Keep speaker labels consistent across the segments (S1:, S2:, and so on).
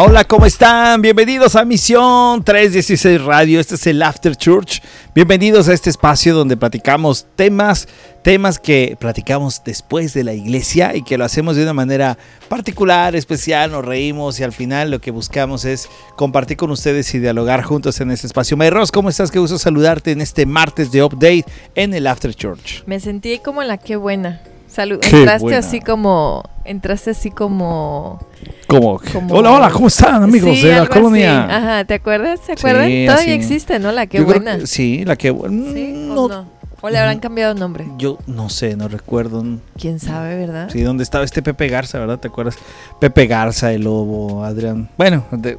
S1: Hola, ¿cómo están? Bienvenidos a Misión 316 Radio. Este es el After Church. Bienvenidos a este espacio donde platicamos temas, temas que platicamos después de la iglesia y que lo hacemos de una manera particular, especial, nos reímos y al final lo que buscamos es compartir con ustedes y dialogar juntos en este espacio. Mayros, ¿cómo estás? Qué gusto saludarte en este martes de update en el After Church.
S2: Me sentí como en la qué buena. Salud. Entraste así como. Entraste así como.
S1: Como, hola, hola, ¿cómo están amigos de la colonia?
S2: Ajá, ¿te acuerdas? ¿Se acuerdan? Todavía existe, ¿no? La qué buena.
S1: sí, la qué buena.
S2: ¿Sí, o no? ¿O le habrán cambiado nombre?
S1: Yo no sé, no recuerdo.
S2: ¿Quién sabe, verdad?
S1: Sí, ¿dónde estaba este Pepe Garza, verdad? ¿Te acuerdas? Pepe Garza, el lobo, Adrián. Bueno, de,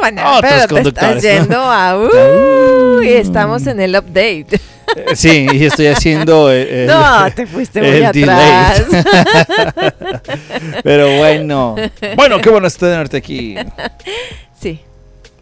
S2: bueno otros conductores. Te estás yendo a... Uh, y estamos en el update.
S1: Sí, y estoy haciendo. Eh,
S2: no, te fuiste muy atrás.
S1: Pero bueno. Bueno, qué bueno tenerte aquí.
S2: Sí.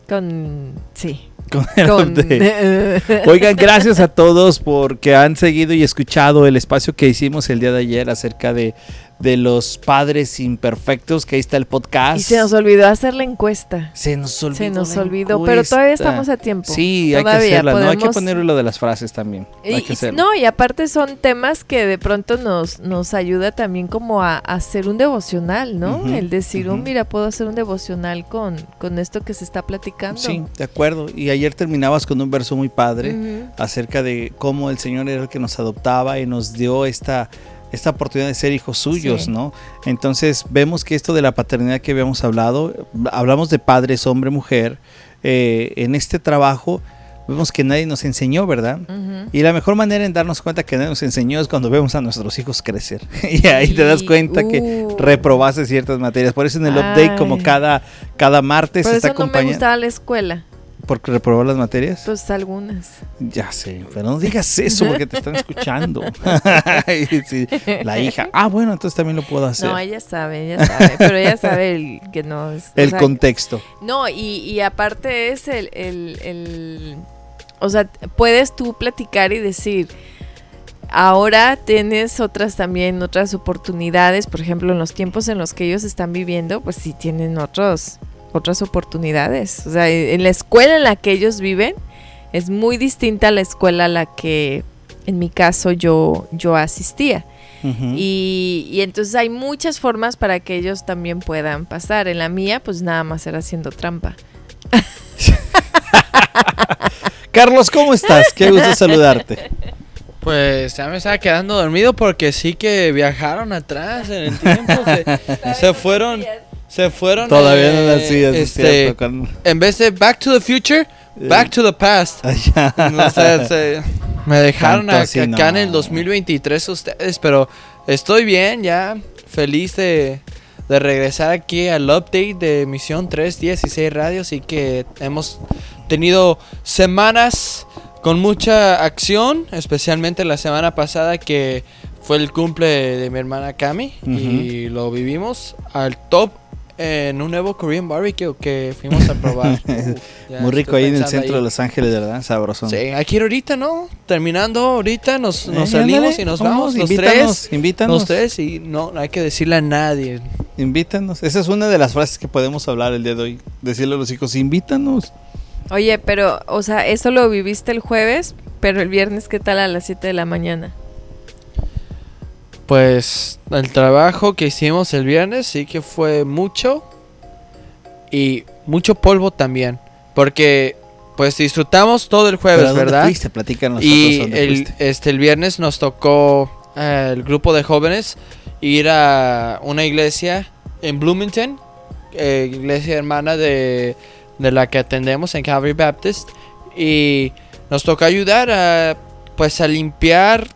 S2: Con. Sí.
S1: Oigan, gracias a todos porque han seguido y escuchado el espacio que hicimos el día de ayer acerca de de los padres imperfectos, que ahí está el podcast.
S2: Y se nos olvidó hacer la encuesta.
S1: Se nos olvidó.
S2: Se nos olvidó, pero todavía estamos a tiempo.
S1: Sí, hay que hacerla, ¿no? Hay que ponerlo lo de las frases también. hay que
S2: no, y aparte son temas que de pronto nos, nos ayuda también como a, hacer un devocional, ¿no? el decir, oh, mira, puedo hacer un devocional con, con esto que se está platicando.
S1: Sí, de acuerdo. Y ayer terminabas con un verso muy padre acerca de cómo el Señor era el que nos adoptaba y nos dio esta esta oportunidad de ser hijos suyos, ¿no? Entonces vemos que esto de la paternidad que habíamos hablado, hablamos de padres, hombre, mujer, eh, en este trabajo vemos que nadie nos enseñó, ¿verdad? Y la mejor manera en darnos cuenta que nadie nos enseñó es cuando vemos a nuestros hijos crecer. y ahí te das cuenta que uh. reprobaste ciertas materias. Por eso en el update, como cada, cada martes,
S2: Por
S1: está
S2: eso no me gustaba la escuela.
S1: ¿Porque reprobó las materias?
S2: Pues algunas.
S1: Ya sé, pero no digas eso porque te están escuchando. la hija. Ah, bueno, entonces también lo puedo hacer.
S2: No, ella sabe, ella sabe, pero ella sabe que no es...
S1: El contexto.
S2: No, y, aparte es el, el, el... O sea, puedes tú platicar y decir ahora tienes otras también, otras oportunidades, por ejemplo, en los tiempos en los que ellos están viviendo, pues sí tienen otros, otras oportunidades. O sea, en la escuela en la que ellos viven es muy distinta a la escuela a la que en mi caso yo, yo asistía. y, entonces hay muchas formas para que ellos también puedan pasar. En la mía, pues nada más era haciendo trampa.
S1: Carlos, ¿cómo estás? Qué gusto saludarte.
S3: Pues ya me estaba quedando dormido porque sí que viajaron atrás en el tiempo. se fueron se fueron.
S1: Todavía no nací, es este,
S3: En vez de Back to the Future, Back to the Past. me dejaron acá, en el 2023 ustedes, pero estoy bien ya, feliz de, de regresar aquí al update de Misión 316 Radio, así que hemos tenido semanas con mucha acción, especialmente la semana pasada que fue el cumple de mi hermana Cami y lo vivimos al top en un nuevo Korean barbecue que fuimos a probar.
S1: Muy rico ahí en el centro de Los Ángeles, ¿verdad? Sabroso.
S3: Sí, aquí ahorita, ¿no? Terminando ahorita, nos, nos eh, salimos y nos vamos los tres.
S1: Invítanos.
S3: Los tres y no, hay que decirle a nadie.
S1: Invítanos. Esa es una de las frases que podemos hablar el día de hoy. Decirle a los hijos, invítanos.
S2: Oye, pero, o sea, eso lo viviste el jueves, pero el viernes, ¿qué tal a las 7 de la mañana?
S3: Pues el trabajo que hicimos el viernes sí que fue mucho y mucho polvo también, porque pues disfrutamos todo el jueves, ¿verdad?
S1: Fuiste? Platícanos
S3: y el, este el viernes nos tocó eh, el grupo de jóvenes ir a una iglesia en Bloomington, eh, iglesia hermana de, de la que atendemos en Calvary Baptist y nos tocó ayudar a pues a limpiar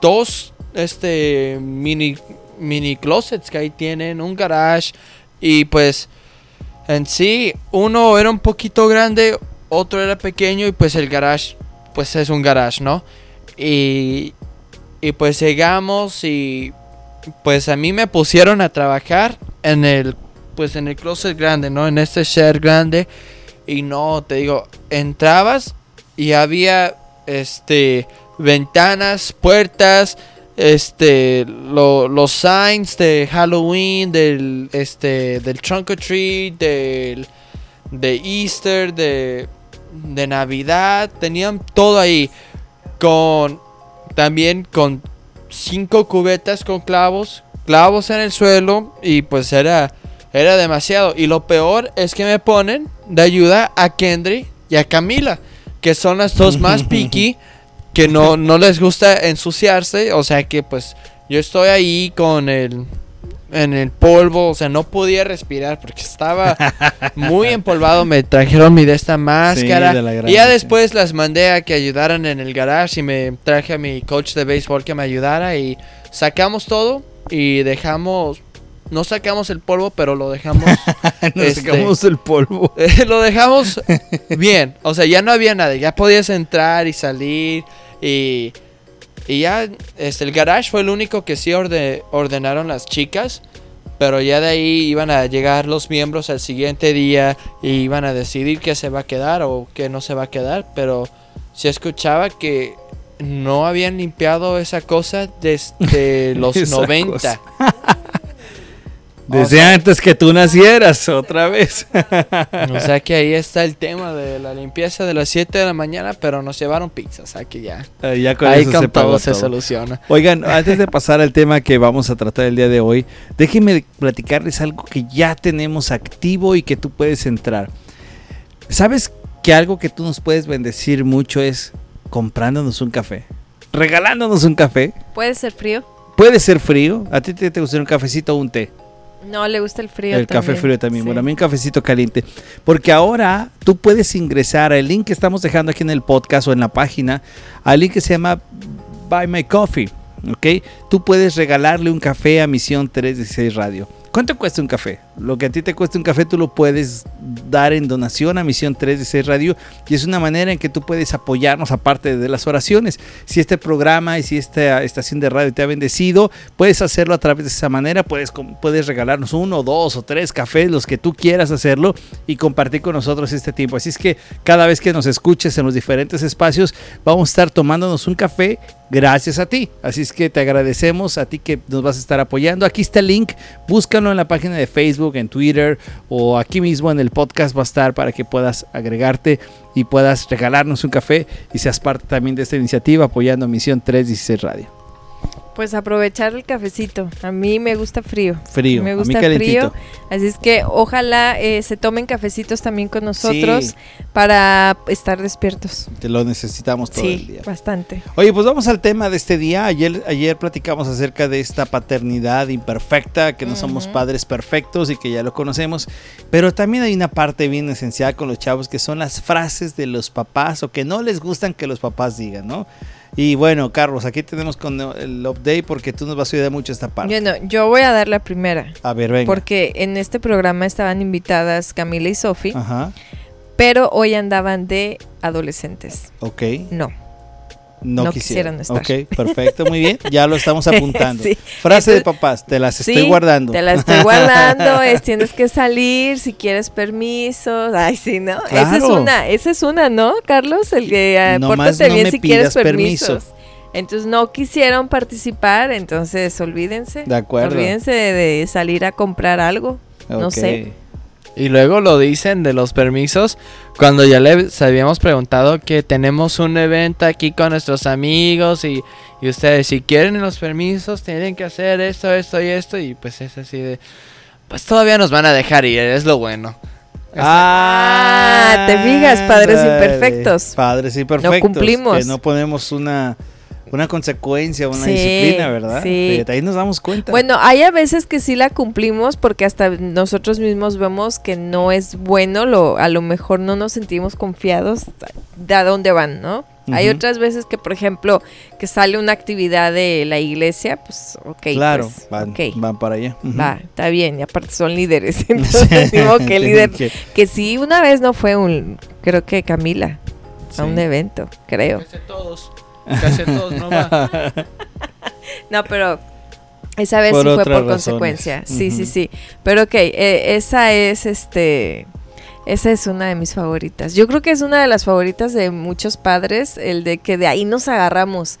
S3: dos este mini mini closets que ahí tienen, un garage y pues en sí uno era un poquito grande, otro era pequeño y pues el garage pues es un garage, ¿no? Y y pues llegamos y pues a mí me pusieron a trabajar en el pues en el closet grande, ¿no? En este shed grande y no, te digo, entrabas y había este ventanas, puertas, este lo- los signs de Halloween, del este del trunk or treat, del de Easter, de de Navidad, tenían todo ahí con también con cinco cubetas con clavos, clavos en el suelo y pues era era demasiado. Y lo peor es que me ponen de ayuda a Kendry y a Camila, que son las dos más picky que no, no les gusta ensuciarse, o sea que pues yo estoy ahí con el en el polvo, o sea, no podía respirar porque estaba muy empolvado, me trajeron mi de esta máscara
S1: de la gran,
S3: y ya después las mandé a que ayudaran en el garage y me traje a mi coach de béisbol que me ayudara y sacamos todo y dejamos no sacamos el polvo, pero lo dejamos
S1: Nos
S3: Este-
S1: sacamos el polvo.
S3: eh, lo dejamos bien. O sea, ya no había nada. Ya podías entrar y salir. Y, y ya este, el garage fue el único que sí orde- ordenaron las chicas. Pero ya de ahí iban a llegar los miembros al siguiente día y iban a decidir qué se va a quedar o qué no se va a quedar. Pero se escuchaba que no habían limpiado esa cosa desde los
S1: Esa
S3: 90. O
S1: Desde
S3: sea-
S1: antes que tú nacieras, otra vez.
S3: O sea que ahí está el tema de la limpieza de las 7 de la mañana, pero nos llevaron pizza, o sea que ya.
S1: Ah, ya con
S3: ahí
S1: eso
S3: con
S1: se
S3: todo se soluciona.
S1: Oigan, antes de pasar al tema que vamos a tratar el día de hoy, déjenme platicarles algo que ya tenemos activo y que tú puedes entrar. ¿Sabes que algo que tú nos puedes bendecir mucho es comprándonos un café? Regalándonos un café.
S2: ¿Puede ser frío?
S1: Puede ser frío. ¿A ti te, te gusta un cafecito o un té?
S2: No, le gusta el frío
S1: el café frío también.
S2: Sí.
S1: Bueno, a mí un cafecito caliente. Porque ahora tú puedes ingresar al link que estamos dejando aquí en el podcast o en la página, al link que se llama Buy My Coffee. ¿Ok? Tú puedes regalarle un café a Misión 316 Radio. ¿Cuánto cuesta un café? Lo que a ti te cuesta un café tú lo puedes dar en donación a Misión 316 Radio y es una manera en que tú puedes apoyarnos aparte de las oraciones. Si este programa y si esta estación de radio te ha bendecido, puedes hacerlo a través de esa manera. Puedes, puedes regalarnos uno, dos o tres cafés, los que tú quieras hacerlo y compartir con nosotros este tiempo. Así es que cada vez que nos escuches en los diferentes espacios, vamos a estar tomándonos un café gracias a ti. Así es que te agradecemos a ti que nos vas a estar apoyando. Aquí está el link, búscalo en la página de Facebook, en Twitter o aquí mismo en el podcast va a estar para que puedas agregarte y puedas regalarnos un café y seas parte también de esta iniciativa apoyando Misión 316 Radio.
S2: Pues aprovechar el cafecito. A mí me gusta frío.
S1: Frío,
S2: Me
S1: a mí
S2: gusta
S1: calentito.
S2: frío. Así es que ojalá eh, se tomen cafecitos también con nosotros
S1: Sí.
S2: para estar despiertos.
S1: Te lo necesitamos todo el día.
S2: bastante.
S1: Oye, pues vamos al tema de este día. Ayer, ayer platicamos acerca de esta paternidad imperfecta, que no somos padres perfectos y que ya lo conocemos. Pero también hay una parte bien esencial con los chavos que son las frases de los papás o que no les gustan que los papás digan, ¿no? Y bueno, Carlos, aquí tenemos con el update porque tú nos vas a ayudar mucho esta parte.
S2: Bueno, yo voy a dar la primera.
S1: A ver, venga.
S2: Porque en este programa estaban invitadas Camila y Sofi, pero hoy andaban de adolescentes.
S1: ok.
S2: No.
S1: No,
S2: no
S1: quisieron.
S2: quisieron estar.
S1: Ok, perfecto, muy bien. Ya lo estamos apuntando.
S2: Sí.
S1: Frase de papás, te las
S2: Sí,
S1: estoy guardando.
S2: Te la estoy guardando, es tienes que salir si quieres permisos. Ay, sí, ¿no? Esa es una, esa es una, ¿no, Carlos? El que eh,
S1: Nomás
S2: pórtate
S1: no
S2: bien
S1: me
S2: si quieres
S1: pidas
S2: permisos. Entonces no quisieron participar, entonces olvídense.
S1: De acuerdo.
S2: Olvídense de, de salir a comprar algo. No sé.
S3: Y luego lo dicen de los permisos cuando ya les habíamos preguntado que tenemos un evento aquí con nuestros amigos y, y ustedes si quieren los permisos tienen que hacer esto, esto y esto y pues es así de pues todavía nos van a dejar ir, es lo bueno.
S2: Ah, te fijas, padres imperfectos.
S1: Padres imperfectos.
S2: cumplimos.
S1: Que no ponemos una, una consecuencia, una
S2: Sí,
S1: disciplina, ¿verdad?
S2: sí.
S1: Fíjate, ahí nos damos cuenta.
S2: Bueno, hay a veces que sí la cumplimos porque hasta nosotros mismos vemos que no es bueno, lo, a lo mejor no nos sentimos confiados de a dónde van, ¿no? Hay otras veces que, por ejemplo, que sale una actividad de la iglesia, pues, ok,
S1: claro,
S2: pues,
S1: van,
S2: ok,
S1: van para allá.
S2: Va, está bien, y aparte son líderes, entonces digo que el líder,
S1: Que-
S2: que sí, una vez no fue un, creo que Camila,
S1: sí.
S2: a un evento, creo.
S3: Todos, no va.
S2: No, pero esa vez
S1: Por
S2: sí fue por
S1: razones.
S2: consecuencia. Sí, sí, sí. Pero ok, eh, esa es este. Esa es una de mis favoritas. Yo creo que es una de las favoritas de muchos padres, el de que de ahí nos agarramos.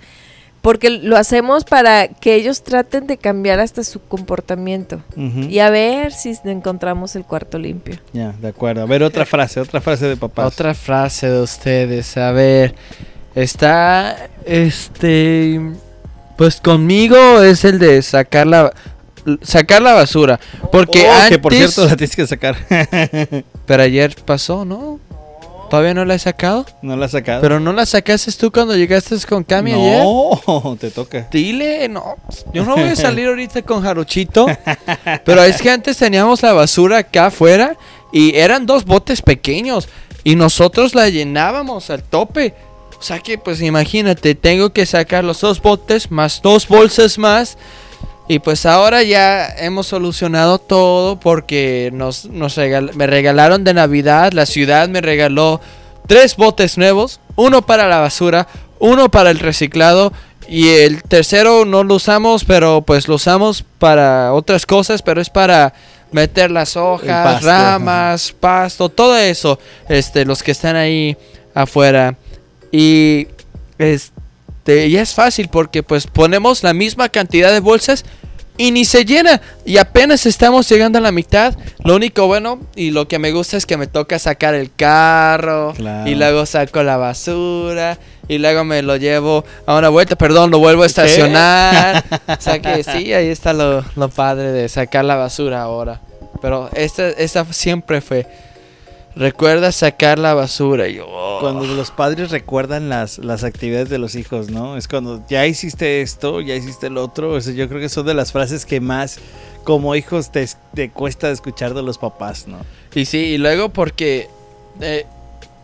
S2: porque lo hacemos para que ellos traten de cambiar hasta su comportamiento y a ver si encontramos el cuarto limpio.
S1: Ya, de acuerdo. A ver, otra frase, otra frase de papás.
S3: Otra frase de ustedes, a ver. Está, este, pues conmigo es el de sacar la, sacar la basura. Porque
S1: Oh,
S3: antes,
S1: que por cierto la tienes que sacar.
S3: pero ayer pasó, ¿no? Todavía no la he sacado.
S1: no la has sacado.
S3: Pero no la sacaste tú cuando llegaste con Cami ayer.
S1: no, te toca.
S3: Dile, no. Yo no voy a salir ahorita con Jarochito. pero es que antes teníamos la basura acá afuera y eran dos botes pequeños y nosotros la llenábamos al tope. O sea que, pues imagínate, tengo que sacar los dos botes más dos bolsas más. Y pues ahora ya hemos solucionado todo porque nos, nos regal- me regalaron de Navidad, la ciudad me regaló tres botes nuevos, uno para la basura, uno para el reciclado y el tercero no lo usamos, pero pues lo usamos para otras cosas, pero es para meter las hojas,
S1: pasto,
S3: ramas, pasto, todo eso, este, los que están ahí afuera. Y este, y es fácil porque pues ponemos la misma cantidad de bolsas y ni se llena. Y apenas estamos llegando a la mitad. Lo único bueno y lo que me gusta es que me toca sacar el carro.
S1: Claro.
S3: Y luego saco la basura. Y luego me lo llevo a una vuelta. Perdón, lo vuelvo a estacionar. o sea que sí, ahí está lo, lo padre de sacar la basura ahora. Pero esta, esta siempre fue. Recuerda sacar la basura. Y yo, oh.
S1: Cuando los padres recuerdan las, las actividades de los hijos, ¿no? Es cuando ya hiciste esto, ya hiciste el otro. Yo creo que son de las frases que más como hijos te, te cuesta escuchar de los papás, ¿no?
S3: Y sí, y luego porque eh,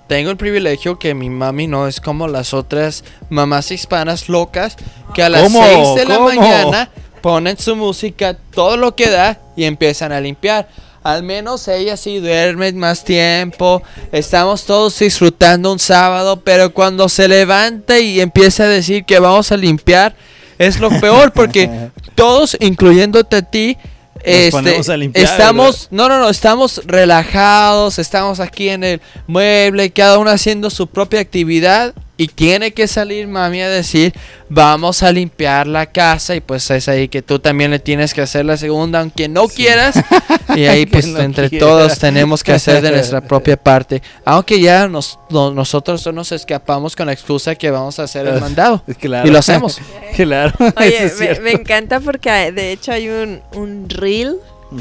S3: tengo el privilegio que mi mami no es como las otras mamás hispanas locas que a las
S1: ¿Cómo?
S3: 6 de la mañana ponen su música, todo lo que da y empiezan a limpiar. Al menos ella sí duerme más tiempo. Estamos todos disfrutando un sábado, pero cuando se levanta y empieza a decir que vamos a limpiar, es lo peor porque todos, incluyéndote a ti, este,
S1: ponemos a limpiar,
S3: estamos, no, no, no, estamos relajados, estamos aquí en el mueble, cada uno haciendo su propia actividad y tiene que salir mami a decir, vamos a limpiar la casa y pues es ahí que tú también le tienes que hacer la segunda aunque no quieras y ahí pues
S1: no
S3: entre
S1: quiera.
S3: todos tenemos que hacer de nuestra propia parte, aunque ya nos, no- nosotros no nos escapamos con la excusa que vamos a hacer el mandado
S1: Claro.
S3: y lo hacemos.
S1: claro.
S2: Oye,
S1: es
S2: me, encanta porque ah, de hecho hay un, un reel,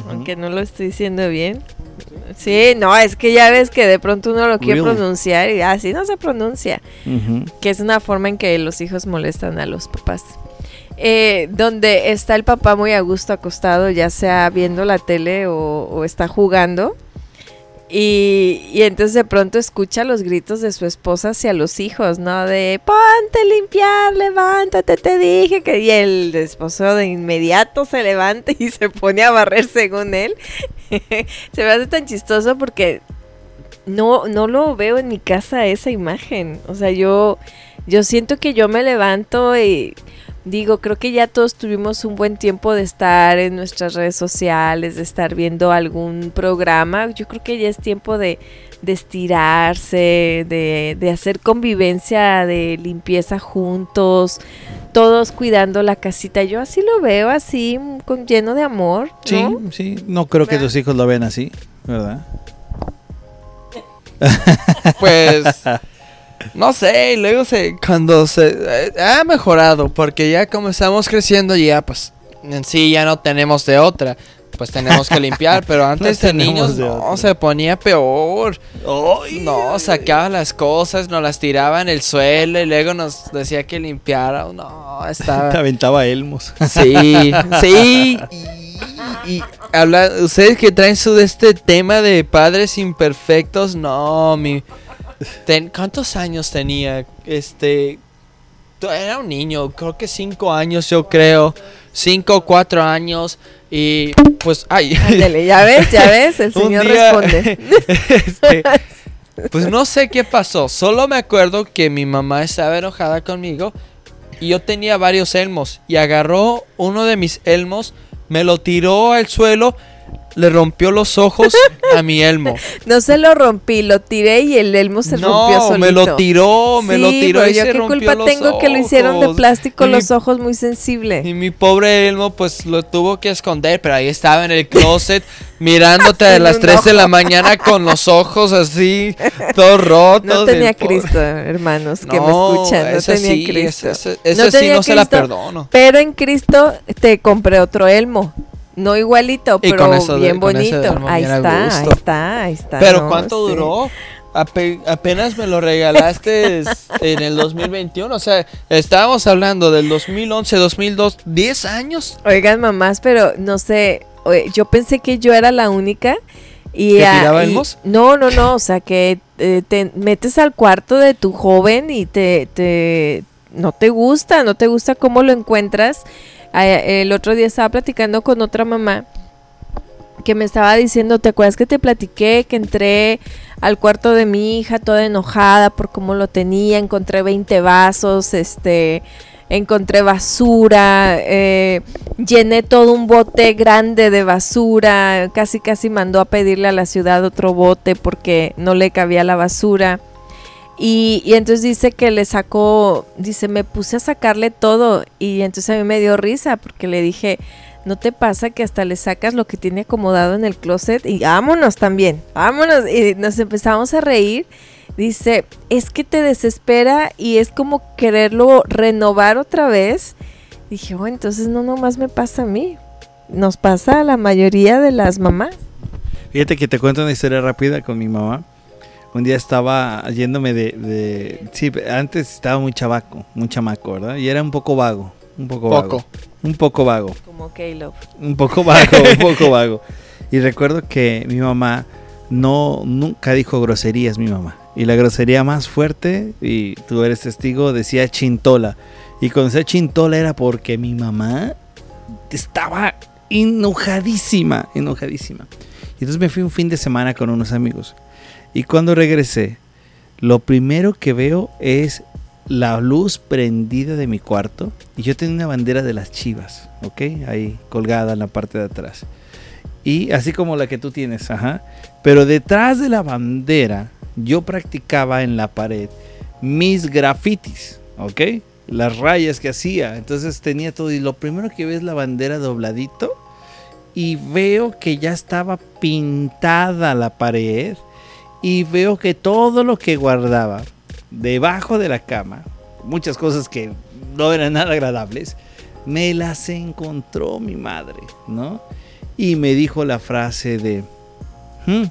S2: aunque no lo estoy diciendo bien. Sí, no, es que ya ves que de pronto uno lo quiere pronunciar y así no se pronuncia. Que es una forma en que los hijos molestan a los papás. Eh, donde está el papá muy a gusto acostado, ya sea viendo la tele o, o está jugando. Y, y entonces de pronto escucha los gritos de su esposa hacia los hijos, ¿no? De ponte a limpiar, levántate, te dije que... Y el esposo de inmediato se levanta y se pone a barrer según él. se me hace tan chistoso porque no, no lo veo en mi casa esa imagen. O sea, yo, yo siento que yo me levanto y digo, creo que ya todos tuvimos un buen tiempo de estar en nuestras redes sociales, de estar viendo algún programa. Yo creo que ya es tiempo de, de estirarse, de, de hacer convivencia, de limpieza juntos, todos cuidando la casita. Yo así lo veo, así, con, lleno de amor. ¿no?
S1: Sí, sí. No creo que tus hijos lo ven así, ¿verdad?
S3: Pues no sé, y luego se cuando se eh, ha mejorado porque ya como estamos creciendo ya pues en sí ya no tenemos de otra. Pues tenemos que limpiar, pero antes de niños
S1: de
S3: no, se ponía peor. No, sacaba las cosas, nos las tiraba en el suelo y luego nos decía que limpiara. No,
S1: Te
S3: estaba
S1: aventaba elmos.
S3: Sí, sí. Y, y habla, ustedes que traen su de este tema de padres imperfectos, no, mi. ten- ¿Cuántos años tenía? Este. Era un niño, creo que cinco años, yo creo. Cinco o cuatro años. Y pues, ay.
S2: Ándele, ya ves, ya ves, el señor
S3: día-
S2: responde.
S3: este, pues no sé qué pasó. Solo me acuerdo que mi mamá estaba enojada conmigo y yo tenía varios elmos y agarró uno de mis elmos, me lo tiró al suelo le rompió los ojos a mi elmo.
S2: No se lo rompí, lo tiré y el elmo se rompió solito.
S3: No, me lo tiró, me lo tiró
S2: pero
S3: y
S2: yo
S3: se
S2: qué
S3: rompió
S2: culpa
S3: los
S2: tengo que lo hicieron de plástico
S3: Y
S2: los
S3: mi-
S2: ojos muy sensible.
S3: Y mi pobre Elmo pues lo tuvo que esconder, pero ahí estaba en el closet mirándote a las
S2: un
S3: 3 de la mañana con los ojos así, todos rotos.
S2: No tenía Cristo, hermanos, que me
S3: No,
S2: escuchan. No tenía
S3: sí,
S2: Cristo.
S3: ese- ese- ese
S2: No
S3: sí
S2: tenía
S3: no se la perdono.
S2: Pero en Cristo te compré otro elmo. No igualito,
S3: Y
S2: pero
S3: con eso de-
S2: bien bonito. Ahí está, ahí está, ahí está.
S3: Pero
S2: no,
S3: ¿cuánto
S2: sí.
S3: duró? Ape- apenas me lo regalaste en el 2021. O sea, estábamos hablando del 2011, 2002, 10 años.
S2: Oigan, mamás, pero no sé, yo pensé que yo era la única. Y,
S3: ¿Que tiraba
S2: y-
S3: elmos?
S2: No, no, no, o sea, que eh, te metes al cuarto de tu joven y te, te, no te gusta, no te gusta cómo lo encuentras. Ah, El otro día estaba platicando con otra mamá que me estaba diciendo, ¿te acuerdas que te platiqué que entré al cuarto de mi hija toda enojada por cómo lo tenía, encontré 20 vasos, este, encontré basura, eh, llené todo un bote grande de basura, casi casi mandó a pedirle a la ciudad otro bote porque no le cabía la basura. Y, entonces dice que le sacó, dice, me puse a sacarle todo y entonces a mí me dio risa porque le dije, ¿no te pasa que hasta le sacas lo que tiene acomodado en el closet? Y vámonos también, vámonos. Y nos empezamos a reír. Dice, es que te desespera y es como quererlo renovar otra vez. Dije, oh, entonces no nomás me pasa a mí, nos pasa a la mayoría de las mamás.
S1: Fíjate que te cuento una historia rápida con mi mamá. Un día estaba yéndome de, de- Sí, antes estaba muy chavaco, muy chamaco, ¿verdad? Y era un poco vago. Un poco, vago.
S3: Poco.
S1: Un poco vago.
S2: Como Caleb.
S1: Un poco vago, un poco vago. Y recuerdo que mi mamá no nunca dijo groserías, mi mamá. Y la grosería más fuerte, y tú eres testigo, decía chintola. Y cuando decía chintola era porque mi mamá estaba enojadísima, enojadísima. Y entonces me fui un fin de semana con unos amigos. Y cuando regresé, lo primero que veo es la luz prendida de mi cuarto. Y yo tenía una bandera de las chivas, ¿ok? Ahí colgada en la parte de atrás. Y así como la que tú tienes, ajá. Pero detrás de la bandera, yo practicaba en la pared mis grafitis, ¿ok? Las rayas que hacía. Entonces tenía todo. Y lo primero que veo es la bandera dobladito. Y veo que ya estaba pintada la pared. Y veo que todo lo que guardaba debajo de la cama, muchas cosas que no eran nada agradables, me las encontró mi madre, ¿no? Y me dijo la frase de, "Hmm,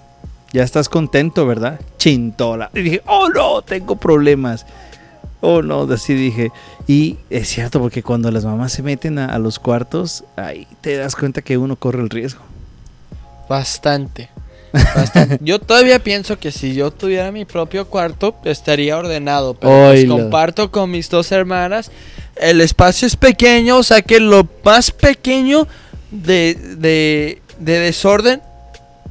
S1: ya estás contento, ¿verdad? Chintola. Y dije, oh no, tengo problemas. Oh no, así dije. Y es cierto, porque cuando las mamás se meten a, a los cuartos, ahí te das cuenta que uno corre el riesgo.
S3: Bastante. Bastante. Yo todavía pienso que si yo tuviera mi propio cuarto estaría ordenado, pero pues comparto con mis dos hermanas. El espacio es pequeño, o sea que lo más pequeño de, de, de desorden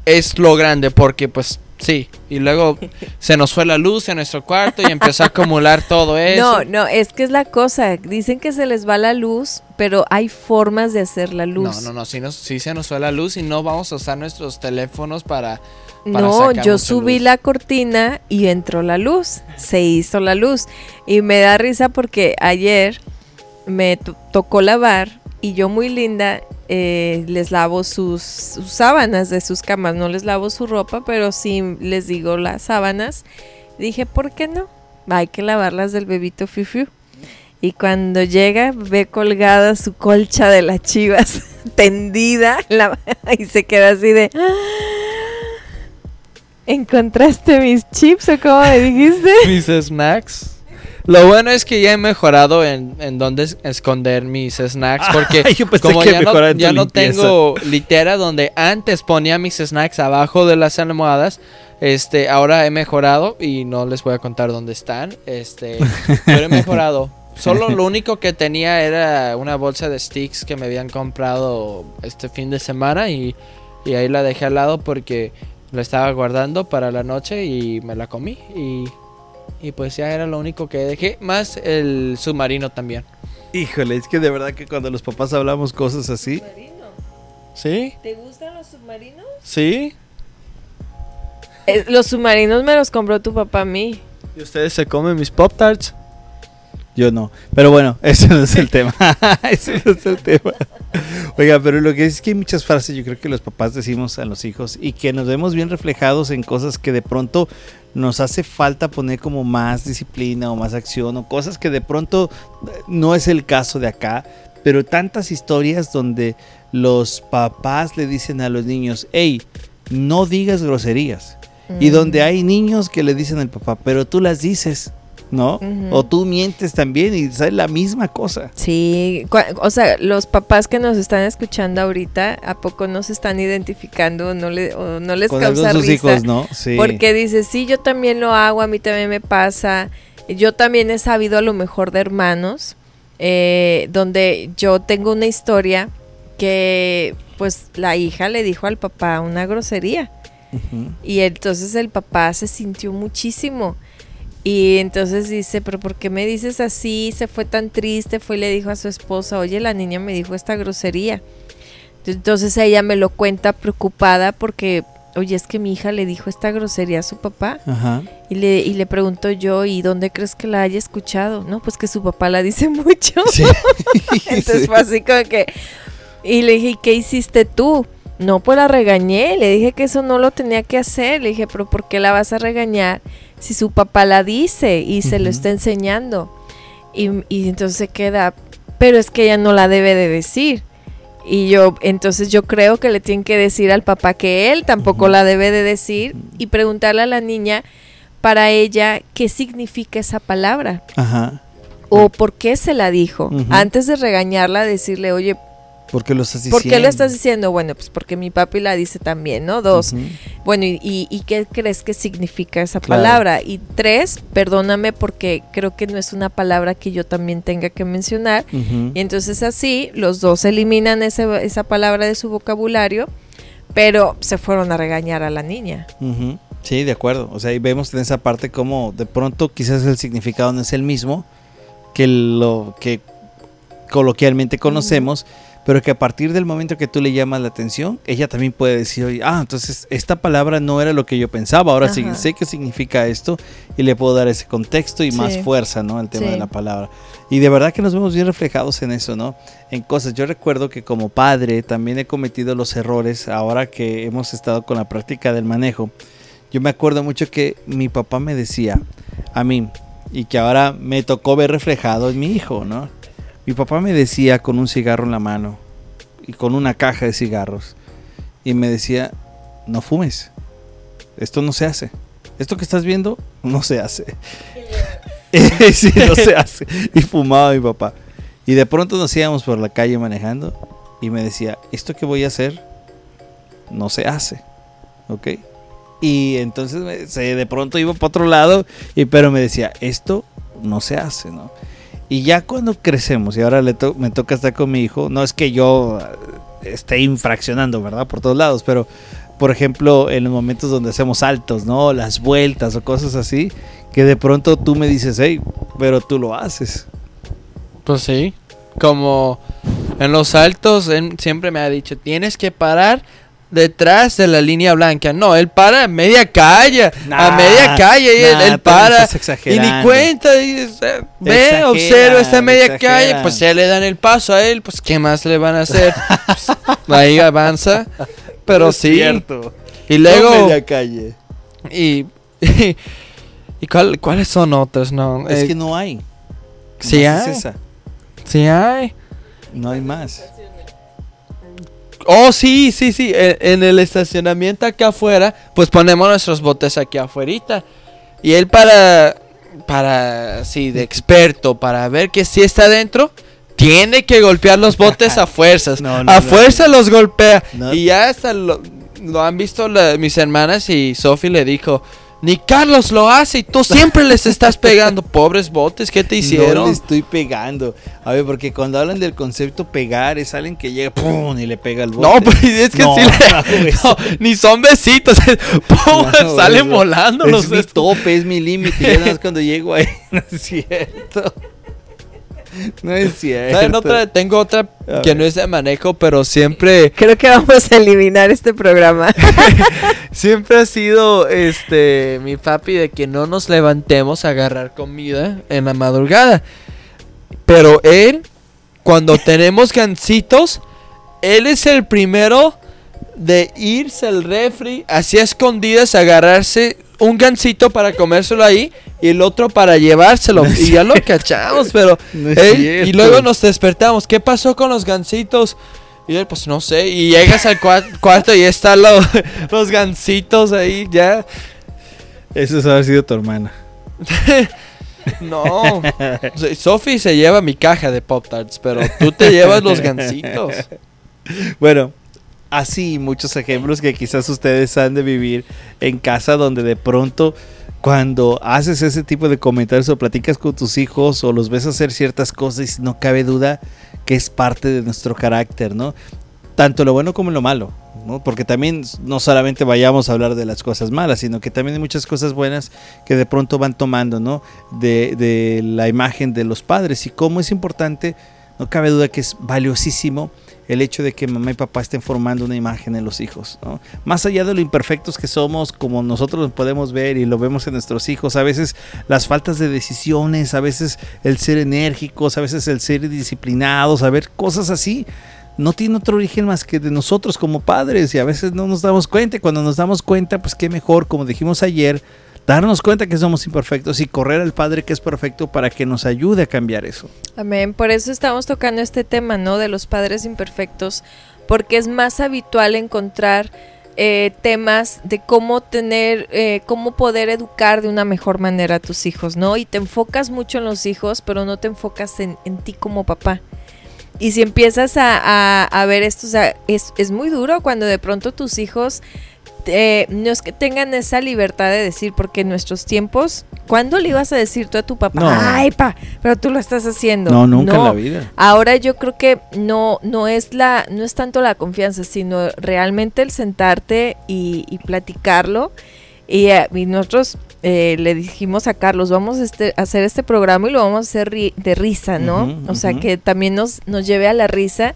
S3: es lo grande, porque pues sí. Y luego se nos fue la luz en nuestro cuarto y empezó a acumular todo eso.
S2: No, no, es que es la cosa. Dicen que se les va la luz, pero hay formas de hacer la luz.
S3: No, no, no, sí, nos, sí se nos fue la luz y no vamos a usar nuestros teléfonos para... para
S2: No,
S3: sacar
S2: yo subí
S3: luz.
S2: la cortina y entró la luz, se hizo la luz. Y me da risa porque ayer me to- tocó lavar y yo muy linda eh, les lavo sus, sábanas de sus camas. No les lavo su ropa, pero sí les digo las sábanas. Dije, ¿por qué no? Hay que lavarlas del bebito Fiu Y cuando llega, ve colgada su colcha de las chivas tendida la- y se queda así de... ¿Encontraste mis chips o cómo me dijiste?
S3: mis snacks. Lo bueno es que ya he mejorado en, en dónde es- esconder mis snacks porque
S1: yo pensé
S3: como ya, no, ya no tengo litera donde antes ponía mis snacks abajo de las almohadas, este, ahora he mejorado y no les voy a contar dónde están, este, pero he mejorado. Solo lo único que tenía era una bolsa de sticks que me habían comprado este fin de semana y, y ahí la dejé al lado porque la estaba guardando para la noche y me la comí y, y pues ya era lo único que dejé, más el submarino también.
S1: Híjole, es que de verdad que cuando los papás hablamos cosas así,
S3: ¿Sí?
S2: ¿Te gustan los submarinos?
S3: ¿Sí?
S2: Eh, los submarinos me los compró tu papá a mí.
S3: ¿Y ustedes se comen mis Pop Tarts?
S1: Yo no. Pero bueno, ese no es el tema. ese no es el tema. Oiga, pero lo que es que hay muchas frases yo creo que los papás decimos a los hijos y que nos vemos bien reflejados en cosas que de pronto nos hace falta poner como más disciplina o más acción o cosas que de pronto no es el caso de acá, pero tantas historias donde los papás le dicen a los niños, hey, no digas groserías. Y
S2: Mm.
S1: donde hay niños que le dicen al papá, pero tú las dices, ¿no? O tú mientes también y es la misma cosa.
S2: Sí, o sea, los papás que nos están escuchando ahorita, ¿a poco no se están identificando o no, le, o no les
S1: Con
S2: causa risa?
S1: hijos, ¿no? Sí.
S2: Porque dices, sí, yo también lo hago, a mí también me pasa. Yo también he sabido a lo mejor de hermanos, eh, donde yo tengo una historia que pues la hija le dijo al papá una grosería. Y entonces el papá se sintió muchísimo. Y entonces dice, pero ¿por qué me dices así? Se fue tan triste, fue y le dijo a su esposa, oye, la niña me dijo esta grosería. Entonces ella me lo cuenta preocupada porque, oye, es que mi hija le dijo esta grosería a su papá.
S1: Ajá.
S2: Y le, y le pregunto yo, ¿y dónde crees que la haya escuchado? No, pues que su papá la dice mucho.
S1: Sí.
S2: Entonces
S1: Sí.
S2: fue así como que... Y le dije, ¿y qué hiciste tú? No, pues la regañé. Le dije que eso no lo tenía que hacer. Le dije, pero ¿por qué la vas a regañar si su papá la dice y se lo está enseñando? Y, y entonces se queda, pero es que ella no la debe de decir. Y yo, entonces yo creo que le tienen que decir al papá que él tampoco la debe de decir y preguntarle a la niña para ella qué significa esa palabra
S1: Ajá.
S2: o por qué se la dijo. Antes de regañarla, decirle, oye,
S1: ¿Por qué lo estás diciendo?
S2: ¿por qué lo estás diciendo? Bueno, pues porque mi papi la dice también, ¿no? Dos. Bueno, y, y- y qué crees que significa esa
S1: Claro.
S2: palabra? Y tres, perdóname porque creo que no es una palabra que yo también tenga que mencionar. Y entonces así, los dos eliminan ese- esa palabra de su vocabulario, pero se fueron a regañar a la niña.
S1: Sí, de acuerdo. O sea, ahí vemos en esa parte como de pronto quizás el significado no es el mismo que lo que coloquialmente conocemos, pero que a partir del momento que tú le llamas la atención, ella también puede decir, oye, ah, entonces esta palabra no era lo que yo pensaba, ahora sí sé qué significa esto y le puedo dar ese contexto y más fuerza, ¿no? Al tema
S2: Sí.
S1: de la palabra. Y de verdad que nos vemos bien reflejados en eso, ¿no? En cosas. Yo recuerdo que como padre también he cometido los errores ahora que hemos estado con la práctica del manejo. Yo me acuerdo mucho que mi papá me decía a mí y que ahora me tocó ver reflejado en mi hijo, ¿no? Mi papá me decía con un cigarro en la mano y con una caja de cigarros y me decía, no fumes, esto no se hace, esto que estás viendo no se hace. sí, no se hace. Y fumaba mi papá. Y de pronto nos íbamos por la calle manejando y me decía, esto que voy a hacer no se hace, ¿ok? Y entonces de pronto iba para otro lado, y, pero me decía, esto no se hace, ¿no? Y ya cuando crecemos, y ahora le to- me toca estar con mi hijo, no es que yo eh, esté infraccionando, ¿verdad? Por todos lados, pero por ejemplo, en los momentos donde hacemos saltos, ¿no? Las vueltas o cosas así, que de pronto tú me dices, hey, pero tú lo haces.
S3: Pues sí. Como en los saltos, siempre me ha dicho, tienes que parar detrás de la línea blanca. No, él para a media calle. a media calle. y él,
S1: nah,
S3: él
S1: pero
S3: para. Y ni cuenta. Y, ve,
S1: Exageran,
S3: observa esta media calle. Pues ya le dan el paso a él. Pues ¿qué más le van a hacer? Pues, ahí avanza. Pero
S1: Es
S3: sí.
S1: cierto.
S3: Y luego...
S1: No media calle.
S3: Y, y cuál- cuáles son otras, ¿no?
S1: Es
S3: Eh,
S1: que no hay.
S3: sí
S1: Nomás es
S3: hay.
S1: esa.
S3: Sí hay.
S1: No hay más.
S3: Oh, sí, sí, sí. En, en el estacionamiento acá afuera, pues ponemos nuestros botes aquí afuera. Y él para, para, sí, de experto, para ver que sí está dentro, tiene que golpear los botes a fuerzas.
S1: No, no,
S3: a
S1: no.
S3: fuerza los golpea.
S1: No.
S3: Y ya hasta lo, lo han visto la- mis hermanas y Sophie le dijo, ni Carlos lo hace y tú siempre les estás pegando. Pobres botes, ¿qué te
S1: No
S3: hicieron?
S1: le estoy pegando. A ver, porque cuando hablan del concepto pegar, es alguien que llega ¡pum! y le pega el bote.
S3: No, pues es que
S1: No,
S3: sí le-
S1: no
S3: no, ni son besitos. ¡Pum!
S1: No,
S3: salen volando
S1: Es
S3: los
S1: mi tope, es mi límite. Ya nada más cuando llego ahí, no es cierto. No es cierto.
S3: ¿Saben otra? Tengo otra
S1: A
S3: que no es de manejo, pero siempre,
S2: Creo que vamos a eliminar este programa.
S3: siempre ha sido este mi papi de que no nos levantemos a agarrar comida en la madrugada. Pero él, cuando tenemos gancitos, él es el primero de irse al refri, así a escondidas, agarrarse un gancito para comérselo ahí y el otro para llevárselo. y ya lo cachamos, pero
S1: No
S3: y luego nos despertamos. ¿Qué pasó con los gancitos? Y él, pues no sé. Y llegas al cua- cuarto y están lo- los gancitos ahí ya.
S1: Eso es haber sido tu hermana.
S3: No. So- Sophie se lleva mi caja de Pop Tarts, pero tú te llevas los gancitos.
S1: Bueno, así muchos ejemplos que quizás ustedes han de vivir en casa donde de pronto cuando haces ese tipo de comentarios o platicas con tus hijos o los ves hacer ciertas cosas, no cabe duda que es parte de nuestro carácter, ¿no? Tanto lo bueno como lo malo, ¿no? Porque también no solamente vayamos a hablar de las cosas malas, sino que también hay muchas cosas buenas que de pronto van tomando, ¿no? De, de la imagen de los padres y cómo es importante, no cabe duda que es valiosísimo el hecho de que mamá y papá estén formando una imagen en los hijos, ¿no? Más allá de lo imperfectos que somos, como nosotros lo podemos ver y lo vemos en nuestros hijos, a veces las faltas de decisiones, a veces el ser enérgicos, a veces el ser disciplinados, a ver cosas así, no tiene otro origen más que de nosotros como padres y a veces no nos damos cuenta cuando nos damos cuenta, pues qué mejor, como dijimos ayer, darnos cuenta que somos imperfectos y correr al Padre que es perfecto para que nos ayude a cambiar eso.
S2: Amén. Por eso estamos tocando este tema, ¿no? De los padres imperfectos, porque es más habitual encontrar eh, temas de cómo tener, eh, cómo poder educar de una mejor manera a tus hijos, ¿no? Y te enfocas mucho en los hijos, pero no te enfocas en, ti como papá. Y si empiezas a, ver esto, o sea, es muy duro cuando de pronto tus hijos eh, no es que tengan esa libertad de decir, porque en nuestros tiempos, ¿cuándo le ibas a decir tú a tu papá?
S1: No.
S2: Ay, pa, pero tú lo estás haciendo.
S1: No, nunca en la vida.
S2: Ahora yo creo que no, no es la, no es tanto la confianza, sino realmente el sentarte y, y platicarlo. Y, eh, y nosotros eh, le dijimos a Carlos, vamos a, este- a hacer este programa y lo vamos a hacer ri- de risa, ¿no? O sea, que también nos, nos lleve a la risa.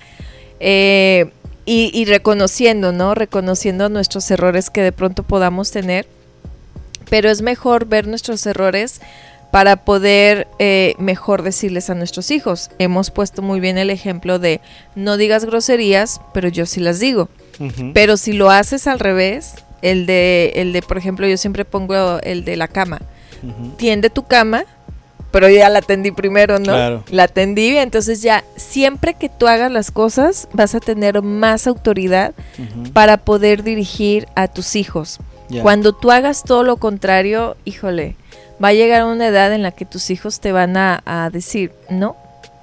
S2: eh, y, y reconociendo, ¿no? Reconociendo nuestros errores que de pronto podamos tener. Pero es mejor ver nuestros errores para poder eh, mejor decirles a nuestros hijos. Hemos puesto muy bien el ejemplo de no digas groserías, pero yo sí las digo.
S1: Ujú.
S2: Pero si lo haces al revés, el de, el de, por ejemplo, yo siempre pongo el de la cama.
S1: Ujú.
S2: Tiende tu cama, pero ya la tendí primero, ¿no?
S1: Claro.
S2: La tendí, entonces ya siempre que tú hagas las cosas vas a tener más autoridad para poder dirigir a tus hijos. Cuando tú hagas todo lo contrario, híjole, va a llegar una edad en la que tus hijos te van a, a decir, no,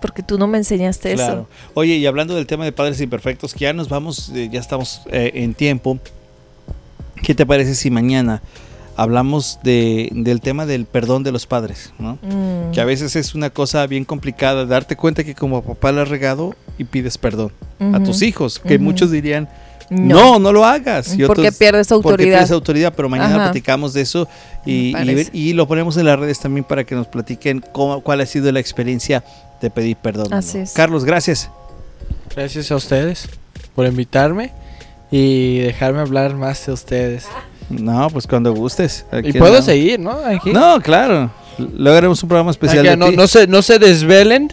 S2: porque tú no me enseñaste
S1: Claro. Oye, y hablando del tema de padres imperfectos, que ya nos vamos, eh, ya estamos eh, en tiempo. ¿Qué te parece si mañana hablamos de, del tema del perdón de los padres? ¿no?
S2: Mm,
S1: Que a veces es una cosa bien complicada darte cuenta que como papá la has regado y pides perdón a tus hijos, que muchos dirían, no, no, lo hagas. Y
S2: porque
S1: otros,
S2: pierdes
S1: porque
S2: autoridad.
S1: pierdes autoridad, pero mañana
S2: Ajá.
S1: platicamos de eso y, y, lo ponemos en las redes también para que nos platiquen cómo, cuál ha sido la experiencia de pedir perdón. ¿no?
S2: Así es.
S1: Carlos, gracias.
S3: Gracias a ustedes por invitarme y dejarme hablar más de ustedes.
S1: No, pues cuando gustes.
S3: Y puedo
S1: andamos.
S3: seguir, ¿no? Aquí.
S1: No, claro. Luego haremos un programa especial de
S3: no,
S1: ti.
S3: no se, no se desvelen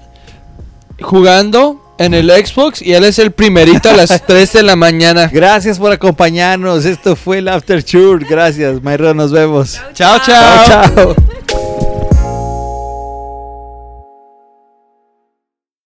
S3: jugando en el Xbox y él es el primerito a las 3 de la mañana.
S1: Gracias por acompañarnos. Esto fue el After Tour. Gracias, Mayro. Nos vemos.
S3: Chao, chao.
S1: chao. chao.